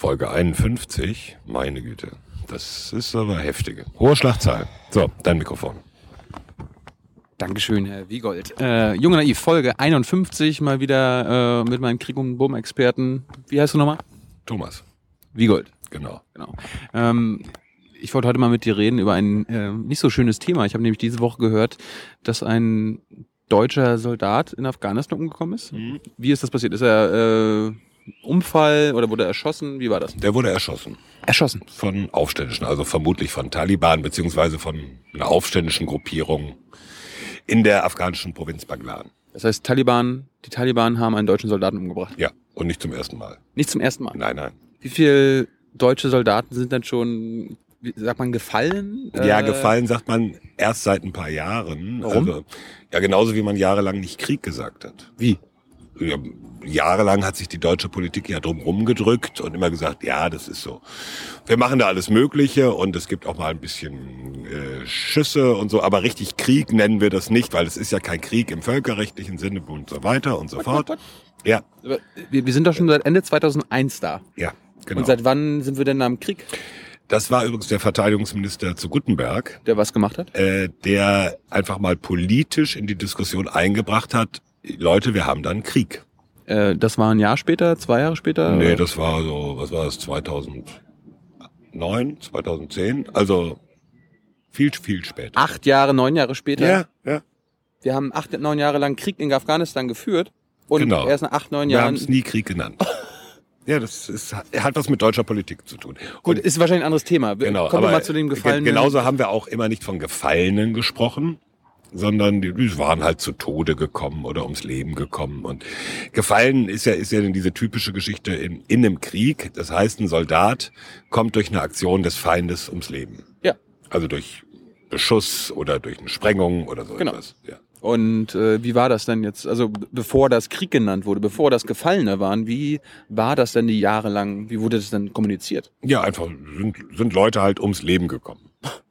Folge 51, meine Güte. Das ist aber heftige. Hohe Schlagzahl. So, dein Mikrofon. Dankeschön, Herr Wiegold. Äh, Junge Naiv, Folge 51, mal wieder äh, mit meinem Krieg- und Boom-Experten. Wie heißt du nochmal? Thomas. Wiegold. Genau. Genau. Ähm, ich wollte heute mal mit dir reden über ein äh, nicht so schönes Thema. Ich habe nämlich diese Woche gehört, dass ein deutscher Soldat in Afghanistan umgekommen ist. Mhm. Wie ist das passiert? Ist er äh, Unfall oder wurde er erschossen? Wie war das? Der wurde erschossen. Erschossen. Von Aufständischen, also vermutlich von Taliban, beziehungsweise von einer aufständischen Gruppierung in der afghanischen Provinz Baglan. Das heißt, Taliban, die Taliban haben einen deutschen Soldaten umgebracht. Ja, und nicht zum ersten Mal. Nicht zum ersten Mal. Nein, nein. Wie viele deutsche Soldaten sind dann schon, wie sagt man, gefallen? Ja, Äh, gefallen sagt man erst seit ein paar Jahren. Warum? Also, ja, genauso wie man jahrelang nicht Krieg gesagt hat. Wie? Ja, jahrelang hat sich die deutsche Politik ja drum rumgedrückt und immer gesagt, ja, das ist so. Wir machen da alles Mögliche und es gibt auch mal ein bisschen äh, Schüsse und so, aber richtig Krieg nennen wir das nicht, weil es ist ja kein Krieg im völkerrechtlichen Sinne und so weiter und so fort. Ja, Wir, wir sind doch schon seit Ende 2001 da. ja, genau. Und seit wann sind wir denn am Krieg, Das war übrigens der Verteidigungsminister zu Guttenberg, der was gemacht hat? äh, der einfach mal politisch in die Diskussion eingebracht hat, Leute, wir haben dann Krieg. Äh, das war ein Jahr später, zwei Jahre später? Nee, das war so, was war das, 2009, 2010? Also viel, viel später. Acht Jahre, neun Jahre später. Ja, ja. Wir haben acht, neun Jahre lang Krieg in Afghanistan geführt. Und Genau. erst nach acht, neun Wir haben Jahren. es nie Krieg genannt. ja, das ist, hat was mit deutscher Politik zu tun. Gut, ist wahrscheinlich ein anderes Thema. Genau, Kommen wir mal zu ge- Gefallenen. Genauso haben wir auch immer nicht von Gefallenen gesprochen, sondern die, die waren halt zu Tode gekommen oder ums Leben gekommen. Und Gefallen ist ja, ist ja diese typische Geschichte in, in einem Krieg. Das heißt, ein Soldat kommt durch eine Aktion des Feindes ums Leben. Ja. Also durch Beschuss oder durch eine Sprengung oder so Genau. etwas. Ja. Und äh, wie war das denn jetzt? Also bevor das Krieg genannt wurde, bevor das Gefallene waren, wie war das denn die Jahre lang? Wie wurde das denn kommuniziert? ja, einfach sind, sind Leute halt ums Leben gekommen.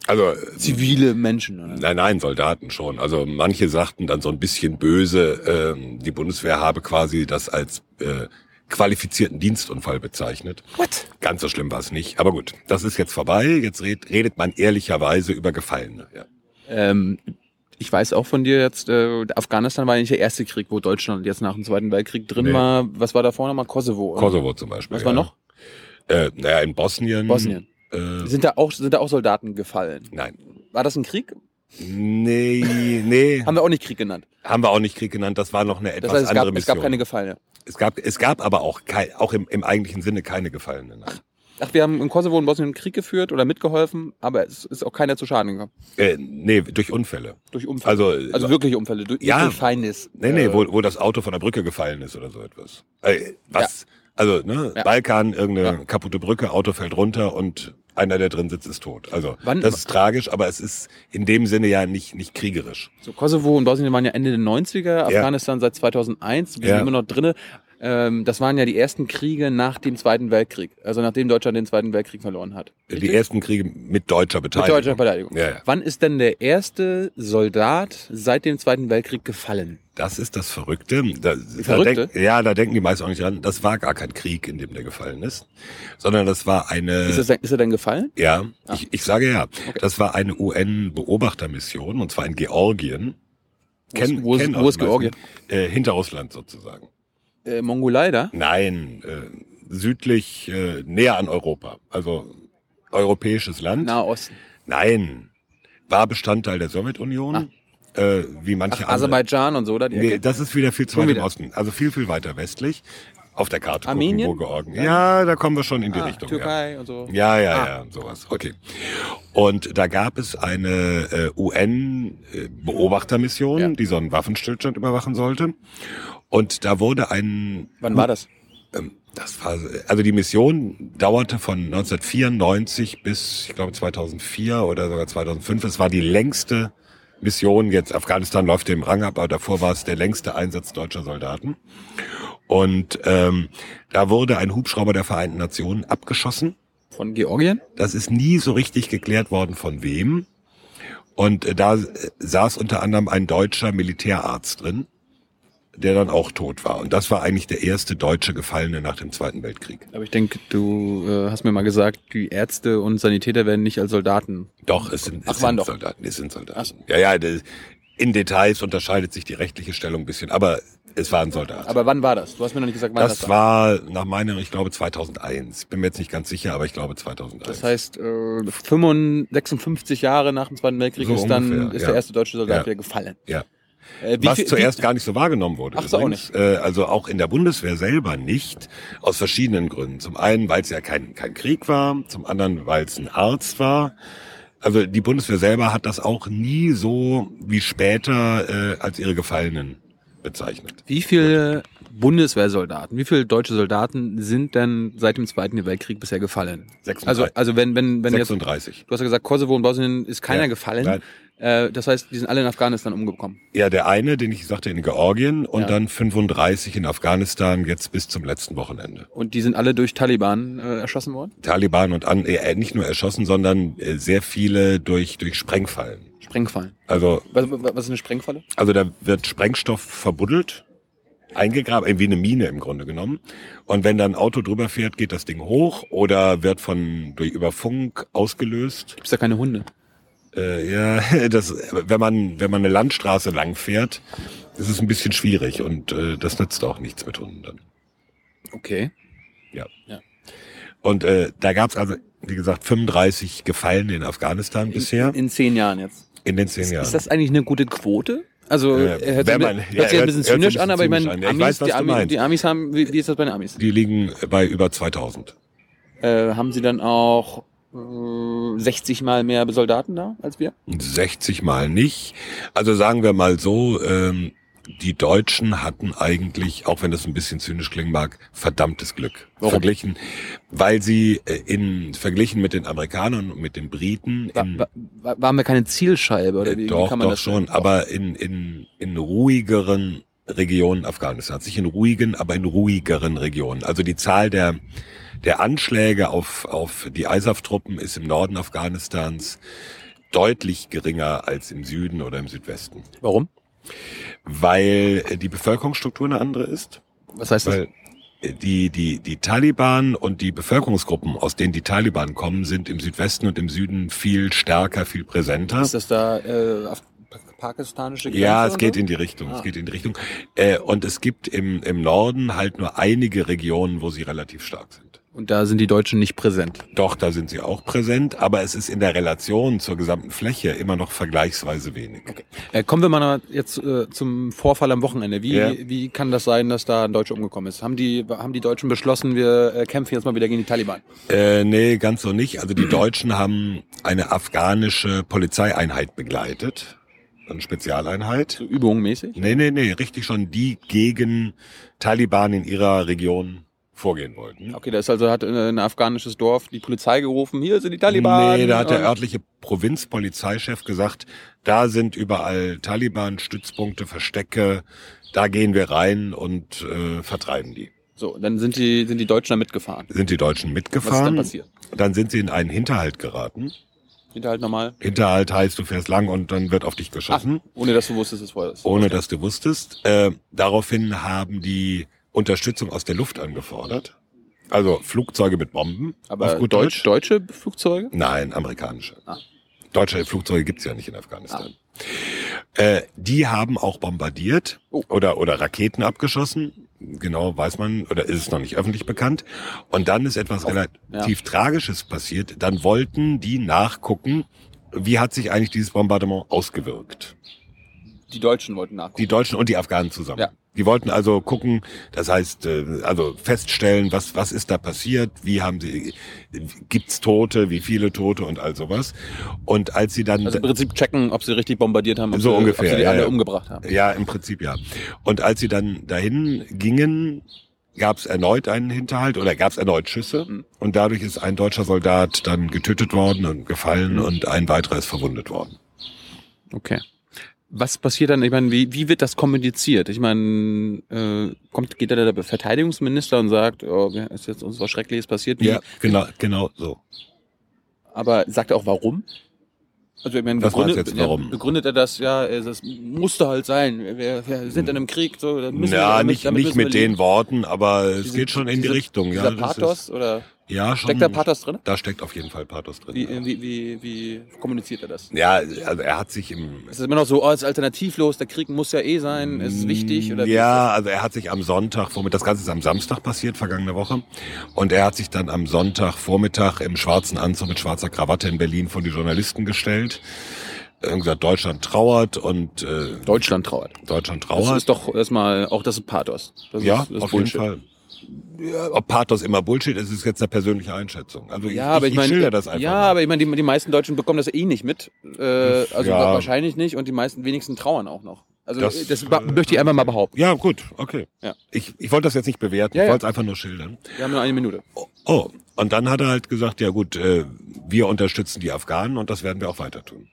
Also äh, Zivile Menschen. Oder? Nein, nein, Soldaten schon. Also manche sagten dann so ein bisschen böse, ähm, die Bundeswehr habe quasi das als äh, qualifizierten Dienstunfall bezeichnet. What? Ganz so schlimm war es nicht. Aber gut, das ist jetzt vorbei. Jetzt red, redet man ehrlicherweise über Gefallene. Ja. Ähm, ich weiß auch von dir jetzt, äh, Afghanistan war ja nicht der erste Krieg, wo Deutschland jetzt nach dem Zweiten Weltkrieg drin Nee. war. Was war davor nochmal? Kosovo. oder? Kosovo zum Beispiel. Was war ja. noch? Äh, naja, in Bosnien. Bosnien. Äh, Sind da auch, sind da auch Soldaten gefallen? nein. War das ein Krieg? Nee, nee. Haben wir auch nicht Krieg genannt. Haben wir auch nicht Krieg genannt. Das war noch eine Das etwas heißt, es andere gab, es Mission. gab keine Gefallene. es gab, es gab aber auch, kei, auch im, im eigentlichen Sinne keine Gefallenen. Nein. Ach, wir haben in Kosovo und Bosnien einen Krieg geführt oder mitgeholfen, aber es ist auch keiner zu Schaden gekommen. Äh, nee, durch Unfälle. Durch Unfälle. Also, also wirkliche Unfälle, durch, Ja. durch Feindes. Nee, nee, äh, wo, wo das Auto von der Brücke gefallen ist oder so etwas. Äh, was? Also, ne, Ja. Balkan, irgendeine Ja. kaputte Brücke, Auto fällt runter und einer, der drin sitzt, ist tot. Also, Wann- das ist tragisch, aber es ist in dem Sinne ja nicht, nicht kriegerisch. So, Kosovo und Bosnien waren ja Ende der 90er, Afghanistan seit 2001, wir Ja. sind immer noch drinne. Ähm, das waren ja die ersten Kriege nach dem Zweiten Weltkrieg, also nachdem Deutschland den Zweiten Weltkrieg verloren hat. Die ersten Kriege mit deutscher Mit Beteiligung. deutscher Verteidigung. Ja, ja. Wann ist denn der erste Soldat seit dem Zweiten Weltkrieg gefallen? Das ist das Verrückte. Da, Verrückte? Da denk, ja, da denken die meisten auch nicht dran. Das war gar kein Krieg, in dem der gefallen ist, sondern das war eine. Ist, das, ist er denn gefallen? Ja, Ah. ich, ich sage ja. Okay. Das war eine UN-Beobachtermission und zwar in Georgien. Wo ist- wo ist- wo ist. Georgien? Äh, hinter Russland sozusagen. Äh, Mongolei da? Nein, äh, südlich, äh, näher an Europa. Also europäisches Land. Nahosten. Nein, war Bestandteil der Sowjetunion, äh, wie manche Ach, Aserbaidschan und so, oder? Die Nee, Ecke? das ist wieder viel zu weit im? Osten. Also viel, viel weiter westlich. Auf derArte gucken, Armenien? wo Georgien. Ja, da kommen wir schon in die ah, Richtung. Türkei und so. Ja, ja, ja, Ah. ja, sowas. Okay. Und da gab es eine äh, UN-Beobachtermission, Ja. die so einen Waffenstillstand überwachen sollte. Und da wurde ein Wann war das? ähm, das war, also die Mission dauerte von 1994 bis, ich glaube, 2004 oder sogar 2005. Es war die längste Mission. Jetzt Afghanistan läuft dem Rang ab, aber davor war es der längste Einsatz deutscher Soldaten. Und ähm, da wurde ein Hubschrauber der Vereinten Nationen abgeschossen. Von Georgien? Das ist nie so richtig geklärt worden, von wem. Und äh, da äh, saß unter anderem ein deutscher Militärarzt drin. der dann auch tot war. Und das war eigentlich der erste deutsche Gefallene nach dem Zweiten Weltkrieg. Aber ich denke, du äh, hast mir mal gesagt, die Ärzte und Sanitäter werden nicht als Soldaten. Doch, es sind, es Ach, waren sind doch. Soldaten. Es sind Soldaten. Ach. Ja, ja, in Details unterscheidet sich die rechtliche Stellung ein bisschen, aber es waren Soldaten. Aber wann war das? Du hast mir noch nicht gesagt, wann das, das war nach meiner, ich glaube 2001. Bin mir jetzt nicht ganz sicher, aber ich glaube 2001. Das heißt, äh, 55, 56 Jahre nach dem Zweiten Weltkrieg So ist dann ungefähr, ist ja. der erste deutsche Soldat Ja. wieder gefallen. ja. Äh, Was viel- zuerst wie, gar nicht so wahrgenommen wurde. Ach so, auch übrigens. Äh, also auch in der Bundeswehr selber nicht, aus verschiedenen Gründen. Zum einen, weil es ja kein, kein Krieg war, zum anderen, weil es ein Arzt war. Also die Bundeswehr selber hat das auch nie so wie später äh, als ihre Gefallenen bezeichnet. wie viele Bundeswehrsoldaten, wie viele deutsche Soldaten sind denn seit dem Zweiten Weltkrieg bisher gefallen? 36. Also, also wenn, wenn, wenn jetzt, 36. du hast ja gesagt, Kosovo und Bosnien ist keiner Ja, gefallen. nein. Äh, das heißt, die sind alle in Afghanistan umgekommen. Ja, der eine, den ich sagte, in Georgien und Ja. dann 35 in Afghanistan, jetzt bis zum letzten Wochenende. Und die sind alle durch Taliban äh, erschossen worden? Taliban und an, äh, nicht nur erschossen, sondern äh, sehr viele durch, durch Sprengfallen. Sprengfallen. Also, Was, was ist eine Sprengfalle? also da wird Sprengstoff verbuddelt, eingegraben, wie eine Mine im Grunde genommen. Und wenn dann ein Auto drüber fährt, geht das Ding hoch oder wird von, durch, über Funk ausgelöst. Gibt's da keine Hunde? Äh, ja, das, wenn man, wenn man eine Landstraße lang fährt, ist es ein bisschen schwierig und äh, das nützt auch nichts mit Hunden dann. Okay. Und äh, da gab's also, wie gesagt, 35 Gefallene in Afghanistan bisher In zehn Jahren jetzt. in den zehn Ist, Jahren. ist das eigentlich eine gute Quote? Also, Äh, äh, hört, wenn sich- man- hört ja, sich ein hört- bisschen ein zynisch bisschen an, aber ich meine. Ja, ich Amis, weiß, die, Amis, die Amis haben, wie, wie ist das bei den Amis? Die liegen bei über 2000. Äh, haben sie dann auch äh, 60 mal mehr Soldaten da als wir? 60 Mal nicht. Also sagen wir mal so, ähm, die Deutschen hatten eigentlich, auch wenn das ein bisschen zynisch klingen mag, verdammtes Glück. Warum? Verglichen, weil sie äh, in verglichen mit den Amerikanern und mit den Briten in, war, war- waren wir keine Zielscheibe oder Äh, wie, wie doch, kann man doch das schon, Doch. aber in, in, in ruhigeren Regionen Afghanistans. Nicht in ruhigen, aber in ruhigeren Regionen. Also die Zahl der, der Anschläge auf, auf die ISAF-Truppen ist im Norden Afghanistans deutlich geringer als im Süden oder im Südwesten. Warum? Weil äh, die Bevölkerungsstruktur eine andere ist. Was heißt das? Weil äh, die, die, die Taliban und die Bevölkerungsgruppen, aus denen die Taliban kommen, sind im Südwesten und im Süden viel stärker, viel präsenter. Ist das da äh, pakistanische Grenze? Ja, es geht in die Richtung. Ah. Es geht in die Richtung. Äh, und es gibt im, im Norden halt nur einige Regionen, wo sie relativ stark sind. Und da sind die Deutschen nicht präsent. Doch, da sind sie auch präsent, aber es ist in der Relation zur gesamten Fläche immer noch vergleichsweise wenig. Äh, kommen wir mal jetzt äh, zum Vorfall am Wochenende. Wie, Ja. wie kann das sein, dass da ein Deutscher umgekommen ist? Haben die, haben die Deutschen beschlossen, wir äh, kämpfen jetzt mal wieder gegen die Taliban? Äh, nee, ganz so nicht. Also die Deutschen haben eine afghanische Polizeieinheit begleitet. Eine Spezialeinheit. So übungmäßig? Nee, nee, nee, richtig schon, die gegen Taliban in ihrer Region vorgehen wollten. Okay, da ist also hat ein afghanisches Dorf die Polizei gerufen, hier sind die Taliban. Nee, da hat der örtliche Provinzpolizeichef gesagt, da sind überall Taliban-Stützpunkte, Verstecke, da gehen wir rein und äh, vertreiben die. So, dann sind die, sind die Deutschen da mitgefahren. Sind die Deutschen Was ist mitgefahren? dann passiert? Dann sind sie in einen Hinterhalt geraten. Hinterhalt normal. Hinterhalt heißt, du fährst lang und dann wird auf dich Ach, geschossen, ohne dass du wusstest, es vorher ist. ohne dass du wusstest. Äh, daraufhin haben die Unterstützung aus der Luft angefordert. Also Flugzeuge mit Bomben. Aber auf gut Deutsch, deutsche Flugzeuge? Nein, amerikanische. Ah. Deutsche Flugzeuge gibt's ja nicht in Afghanistan. Äh, die haben auch bombardiert Oh. oder, oder Raketen abgeschossen. Genau weiß man, oder ist es noch nicht öffentlich bekannt. Und dann ist etwas relativ Tragisches passiert. Dann wollten die nachgucken, wie hat sich eigentlich dieses Bombardement ausgewirkt. Die Deutschen wollten nachgucken. Die Deutschen und die Afghanen zusammen. Ja. Die wollten also gucken, das heißt, äh, also feststellen, was, was ist da passiert, wie haben sie, gibt's Tote, wie viele Tote und all sowas. Und als sie dann, also im Prinzip checken, ob sie richtig bombardiert haben, ob, So sie, ungefähr, ob sie die ja, alle ja. umgebracht haben. ja, im Prinzip ja. Und als sie dann dahin gingen, gab's erneut einen Hinterhalt oder gab's erneut Schüsse. Mhm. Und dadurch ist ein deutscher Soldat dann getötet worden und gefallen Mhm. und ein weiterer ist verwundet worden. Okay. Was passiert dann? Ich meine, wie, wie wird das kommuniziert? Ich meine, äh, kommt, geht da der Verteidigungsminister und sagt, oh, ist jetzt uns was Schreckliches passiert? Wie, Ja, genau, genau so. Aber sagt er auch warum? Also ich meine, du begründet, jetzt, warum? Begründet er das, ja, das musste halt sein. Wir, wir sind in einem Krieg, so, dann müssen wir, ja, damit, nicht, damit nicht wir mit den. Worten, aber es Diese- geht schon in die diese- Richtung. Dieser Ja, das Pathos, ist, oder ja, schon. steckt da Pathos drin? Da steckt auf jeden Fall Pathos drin. Wie, ja. wie, wie, wie kommuniziert er das? Ja, also er hat sich im Ist es immer noch so, oh, es ist alternativlos, der Krieg muss ja eh sein, ist wichtig? Oder wie ja, also er hat sich am Sonntag, Vormittag, das Ganze ist am Samstag passiert, vergangene Woche. Und er hat sich dann am Sonntag Vormittag im schwarzen Anzug mit schwarzer Krawatte in Berlin vor die Journalisten gestellt. Gesagt, Deutschland trauert und äh, ist das? Deutschland trauert. Deutschland Das trauert. ist doch erstmal, auch das ist Pathos. Das ja, ist, das ist auf Bullshit. jeden Fall. Ja, ob Pathos immer Bullshit ist, ist jetzt eine persönliche Einschätzung. Also Ja, aber ich, meine, schilder das einfach. ja, mal. aber ich meine, die, die meisten Deutschen bekommen das eh nicht mit. Äh, also Ja. wahrscheinlich nicht und die meisten wenigsten trauern auch noch. Also Das, das, das möchte ich einfach mal behaupten. Ja, gut, okay. Ja. Ich, ich wollte das jetzt nicht bewerten, Ja, ich wollte es einfach nur schildern. Wir haben nur eine Minute. Oh, und dann hat er halt gesagt, ja gut, äh, wir unterstützen die Afghanen und das werden wir auch weiter tun.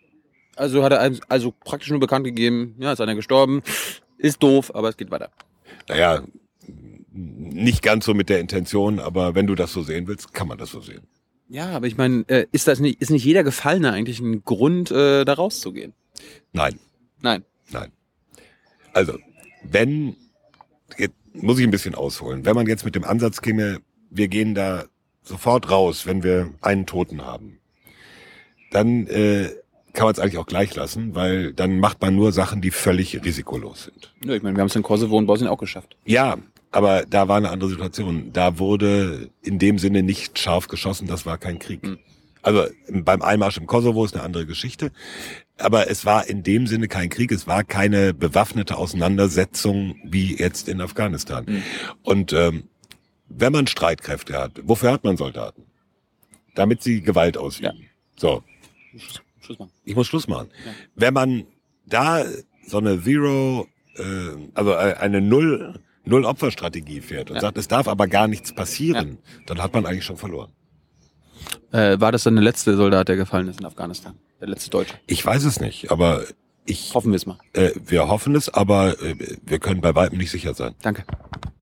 Also hat er also praktisch nur bekannt gegeben, ja, ist einer gestorben, ist doof, aber es geht weiter. Naja, nicht ganz so mit der Intention, aber wenn du das so sehen willst, kann man das so sehen. Ja, aber ich meine, äh, ist das nicht, ist nicht jeder Gefallene eigentlich ein Grund, äh, da rauszugehen? Nein, Nein. nein. Also, wenn, jetzt muss ich ein bisschen ausholen, wenn man jetzt mit dem Ansatz käme, wir gehen da sofort raus, wenn wir einen Toten haben, dann äh, kann man es eigentlich auch gleich lassen, weil dann macht man nur Sachen, die völlig risikolos sind. Ja, ich meine, wir haben es in Kosovo und Bosnien auch geschafft. Ja, aber da war eine andere Situation. Da wurde in dem Sinne nicht scharf geschossen, das war kein Krieg. Hm. Also beim Einmarsch im Kosovo ist eine andere Geschichte. Aber es war in dem Sinne kein Krieg, es war keine bewaffnete Auseinandersetzung wie jetzt in Afghanistan. Hm. Und ähm, wenn man Streitkräfte hat, wofür hat man Soldaten? Damit sie Gewalt ausüben. So, Schluss, Schluss machen. ich muss Schluss machen. Ja. Wenn man da so eine Zero, äh, also äh, eine Null, Null Opferstrategie fährt und Ja. sagt, es darf aber gar nichts passieren, dann hat man eigentlich schon verloren. Äh, war das dann der letzte Soldat, der gefallen ist in Afghanistan? Der letzte Deutsche? Ich weiß es nicht, aber ich, Hoffen wir es mal. äh, wir hoffen es, aber äh, wir können bei weitem nicht sicher sein. Danke.